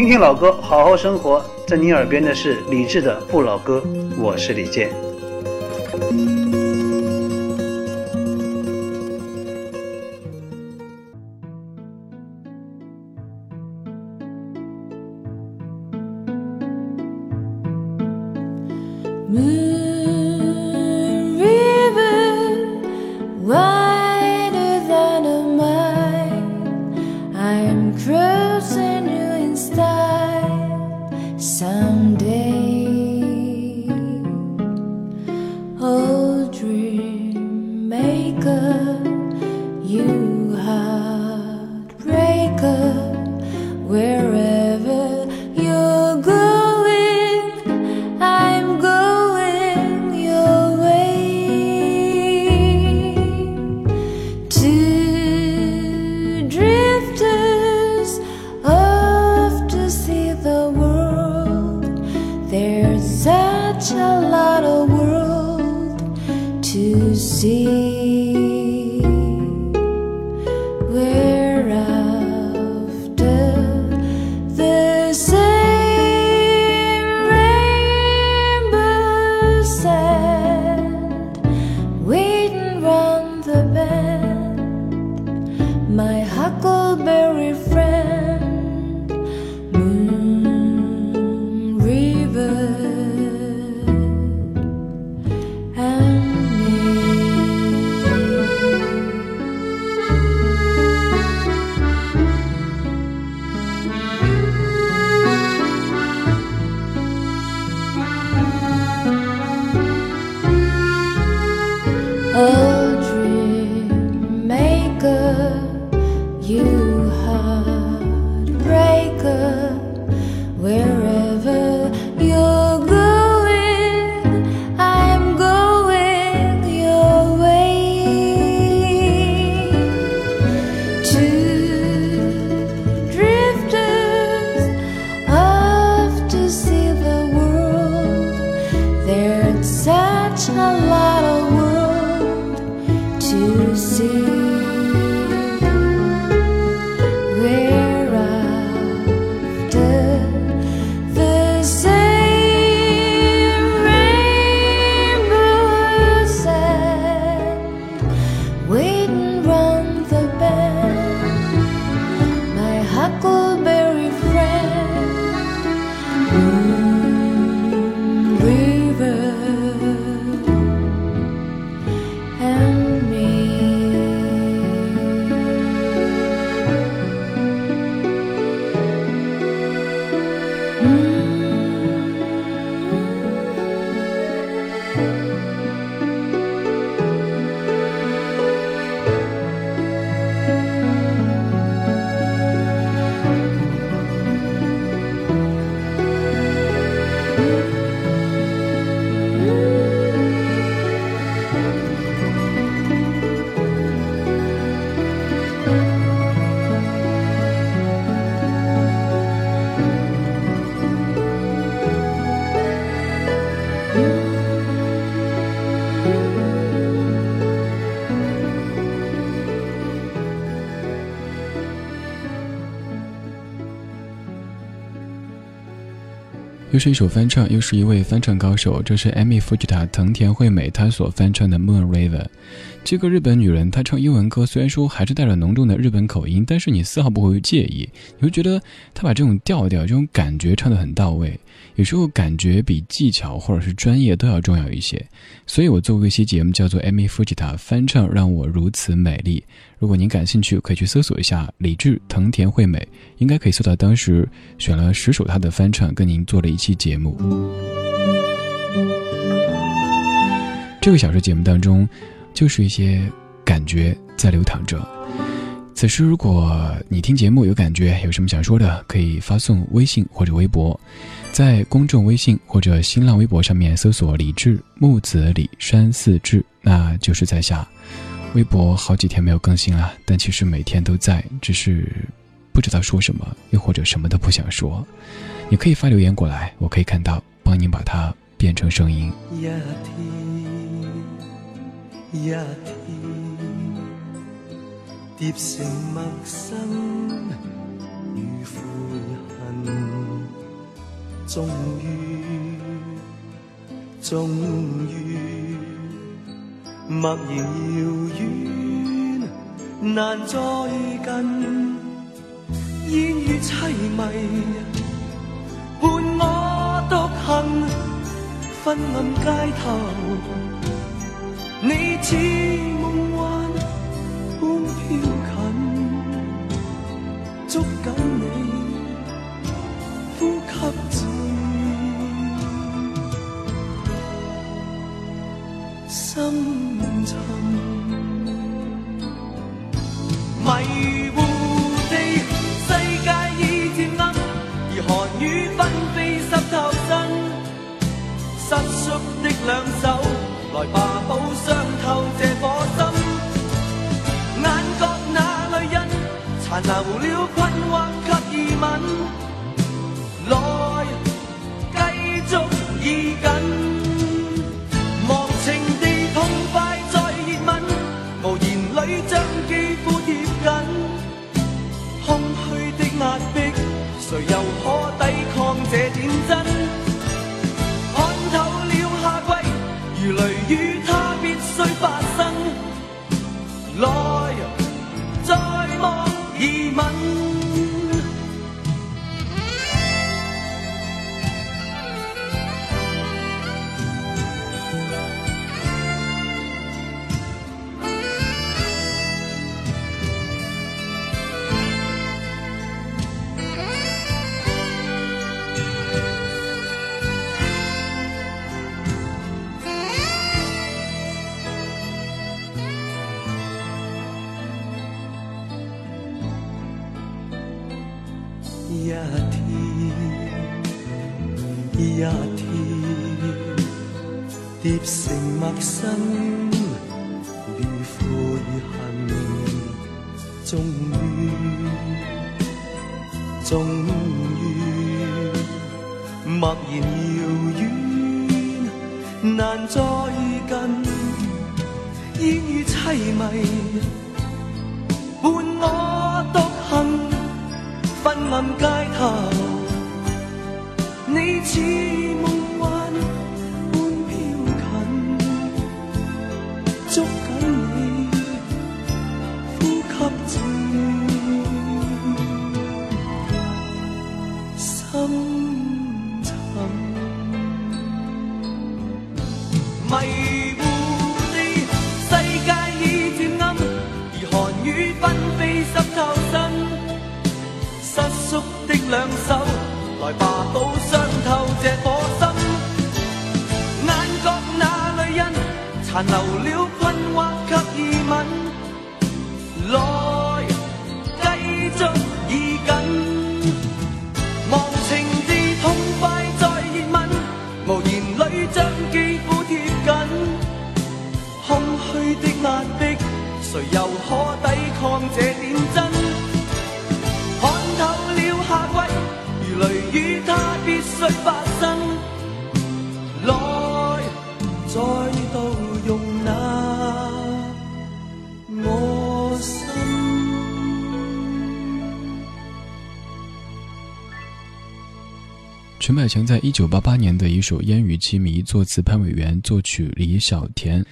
听听老歌，好好生活。在你耳边的是李志的《不老歌》，我是李健。someday. 又是一首翻唱，又是一位翻唱高手，这是 Amy Fujita 藤田惠美她所翻唱的《Moon River》。这个日本女人，她唱英文歌，虽然说还是带着浓重的日本口音，但是你丝毫不会介意，你会觉得她把这种调调、这种感觉唱得很到位。有时候感觉比技巧或者是专业都要重要一些。所以我做过一期节目，叫做 Amy Fujita 翻唱《让我如此美丽》。如果您感兴趣，可以去搜索一下李志、藤田惠美，应该可以搜到当时选了十首她的翻唱，跟您做了一期节目。这个小时节目当中，就是一些感觉在流淌着。此时，如果你听节目有感觉，有什么想说的，可以发送微信或者微博，在公众微信或者新浪微博上面搜索“李志木子李山四志”，那就是在下。微博好几天没有更新了，但其实每天都在，只是不知道说什么，又或者什么都不想说。你可以发留言过来，我可以看到，帮您把它变成声音。疊成陌生與悔恨。终于，终于，默然遥远，难再近，烟雨凄迷，伴我独行，昏暗街头，你似梦幻般飘近，捉紧你。呼吸深沉，一天一天叠成陌生与悔恨终于终于默然遥远难再近烟雨凄迷伴我独行昏暗街你寂寞伤透这颗心，眼角那泪印残留了困惑及疑问，来继续以近。度。陈百强在一九八八年的一首《烟雨凄迷》，作词潘伟元，作曲李小田。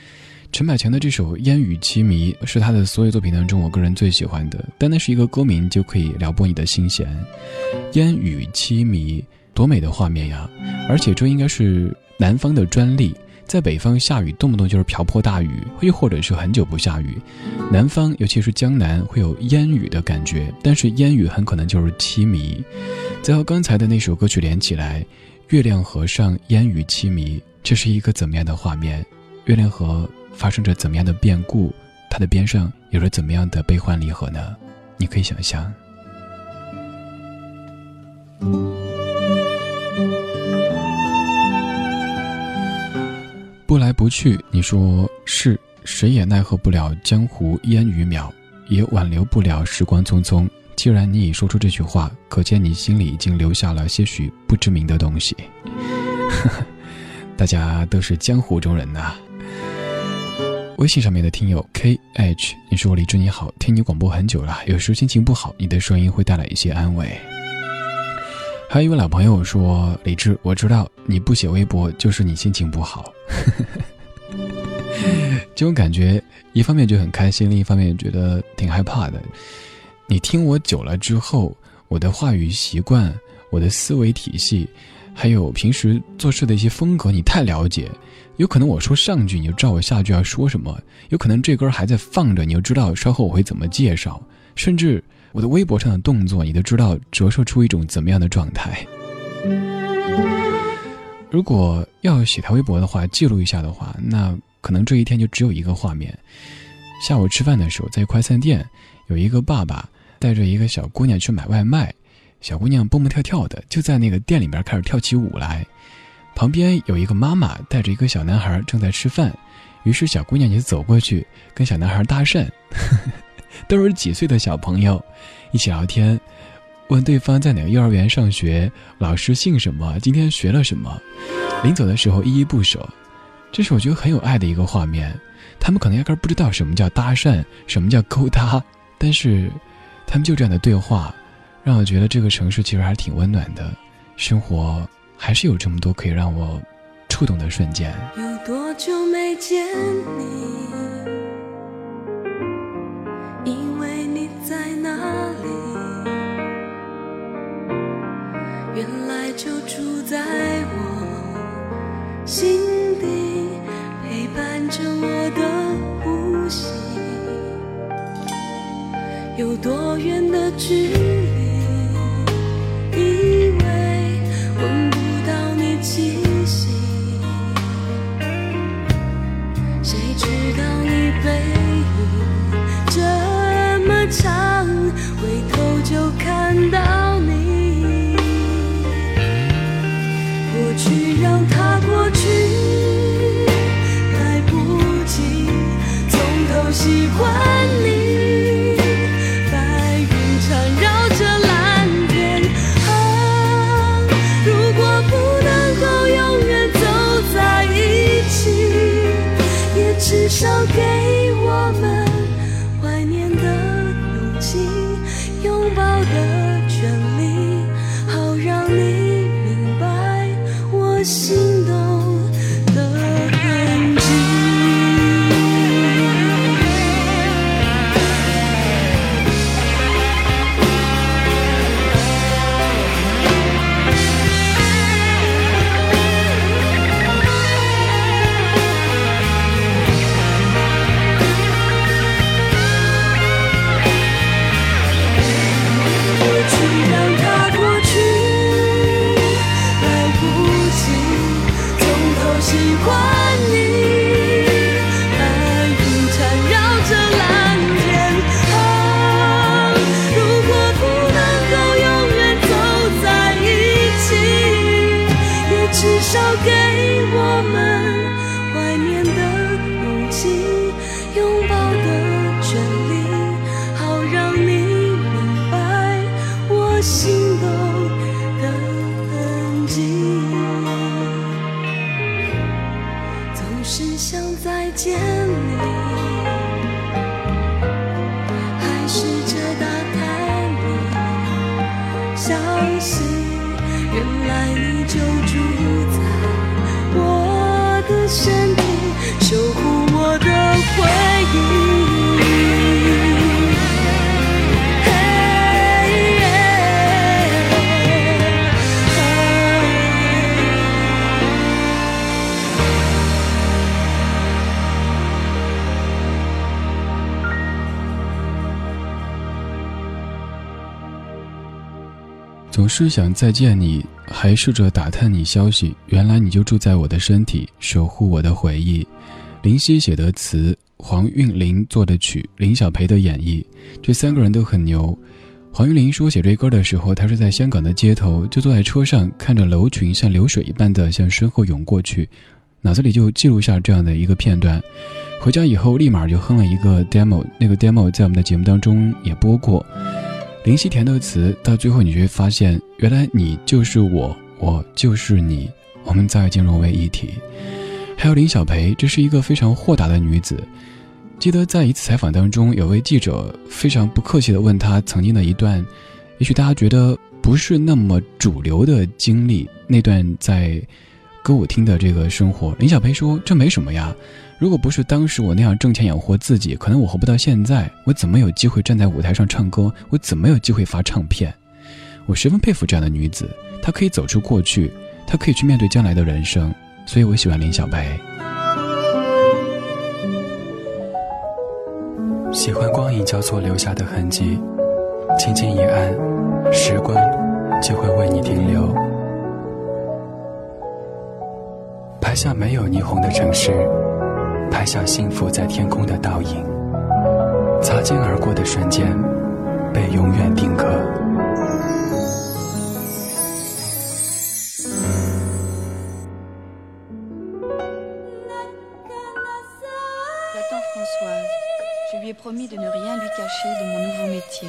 陈百强的这首《烟雨凄迷》是他的所有作品当中我个人最喜欢的，单单是一个歌名就可以撩拨你的心弦。烟雨凄迷，多美的画面呀！而且这应该是南方的专利。在北方下雨，动不动就是瓢泼大雨，又或者是很久不下雨。南方，尤其是江南，会有烟雨的感觉，但是烟雨很可能就是凄迷。再和刚才的那首歌曲连起来，月亮河上烟雨凄迷，这是一个怎么样的画面？月亮河发生着怎么样的变故？它的边上有着怎么样的悲欢离合呢？你可以想象。不来不去，你说是谁也奈何不了江湖烟雨渺，也挽留不了时光匆匆。既然你已说出这句话，可见你心里已经留下了些许不知名的东西。大家都是江湖中人呐。微信上面的听友 K H，你说李志你好，听你广播很久了，有时候心情不好，你的声音会带来一些安慰。还有一位老朋友说：“李志，我知道你不写微博就是你心情不好。”这种感觉，一方面就很开心，另一方面觉得挺害怕的。你听我久了之后，我的话语习惯、我的思维体系，还有平时做事的一些风格，你太了解。有可能我说上句，你就知道我下句要说什么；有可能这歌还在放着，你就知道稍后我会怎么介绍，甚至。我的微博上的动作，你都知道折射出一种怎么样的状态。如果要写条微博的话，记录一下的话，那可能这一天就只有一个画面：下午吃饭的时候，在快餐店，有一个爸爸带着一个小姑娘去买外卖，小姑娘蹦蹦跳跳的就在那个店里边开始跳起舞来，旁边有一个妈妈带着一个小男孩正在吃饭，于是小姑娘就走过去跟小男孩搭讪。都是几岁的小朋友，一起聊天，问对方在哪个幼儿园上学，老师姓什么，今天学了什么。临走的时候依依不舍，这是我觉得很有爱的一个画面。他们可能压根不知道什么叫搭讪，什么叫勾搭，但是他们就这样的对话，让我觉得这个城市其实还挺温暖的，生活还是有这么多可以让我触动的瞬间。有多久没见你？就住在我心底，陪伴着我的呼吸。有多远的距离？是首歌总是想再见你，还试着打探你消息。原来你就住在我的身体，守护我的回忆。林夕写的词，黄韵玲做的曲，林小培的演绎，这三个人都很牛。黄韵玲说写这歌的时候，她是在香港的街头，就坐在车上，看着楼群像流水一般的向身后涌过去，脑子里就记录下这样的一个片段。回家以后立马就哼了一个 demo，那个 demo 在我们的节目当中也播过。林夕填的词，到最后你就会发现，原来你就是我，我就是你，我们早已经融为一体。还有林小培，这是一个非常豁达的女子。记得在一次采访当中，有位记者非常不客气地问她曾经的一段，也许大家觉得。不是那么主流的经历，那段在歌舞厅的这个生活。林小培说：“这没什么呀，如果不是当时我那样挣钱养活自己，可能我活不到现在。我怎么有机会站在舞台上唱歌？我怎么有机会发唱片？我十分佩服这样的女子，她可以走出过去，她可以去面对将来的人生。所以我喜欢林小培。”喜欢光影交错留下的痕迹，轻轻一按，时光就会为你停留。下没有霓虹的城市，拍下幸福在天空的倒影，擦肩而过的瞬间，被永远定格。promis de ne rien lui cacher de mon nouveau métier.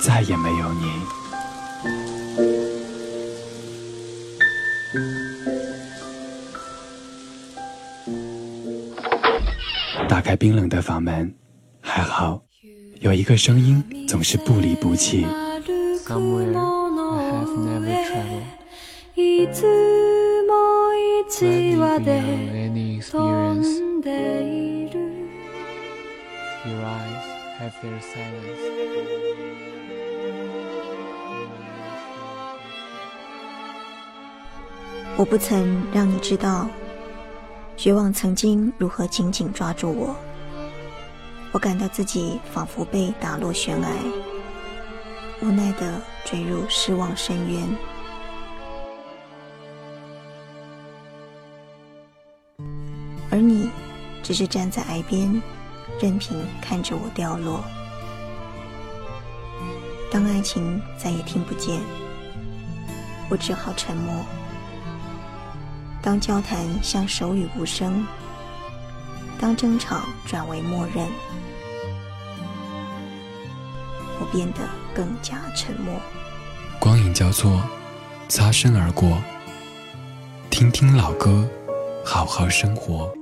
再也没有你。打开冰冷的房门，还好有一个声音总是不离不弃。我不曾让你知道，绝望曾经如何紧紧抓住我。我感到自己仿佛被打落悬崖，无奈的坠入失望深渊。而你，只是站在崖边，任凭看着我掉落。当爱情再也听不见，我只好沉默。当交谈像手语无声，当争吵转为默认，我变得更加沉默。光影交错，擦身而过。听听老歌，好好生活。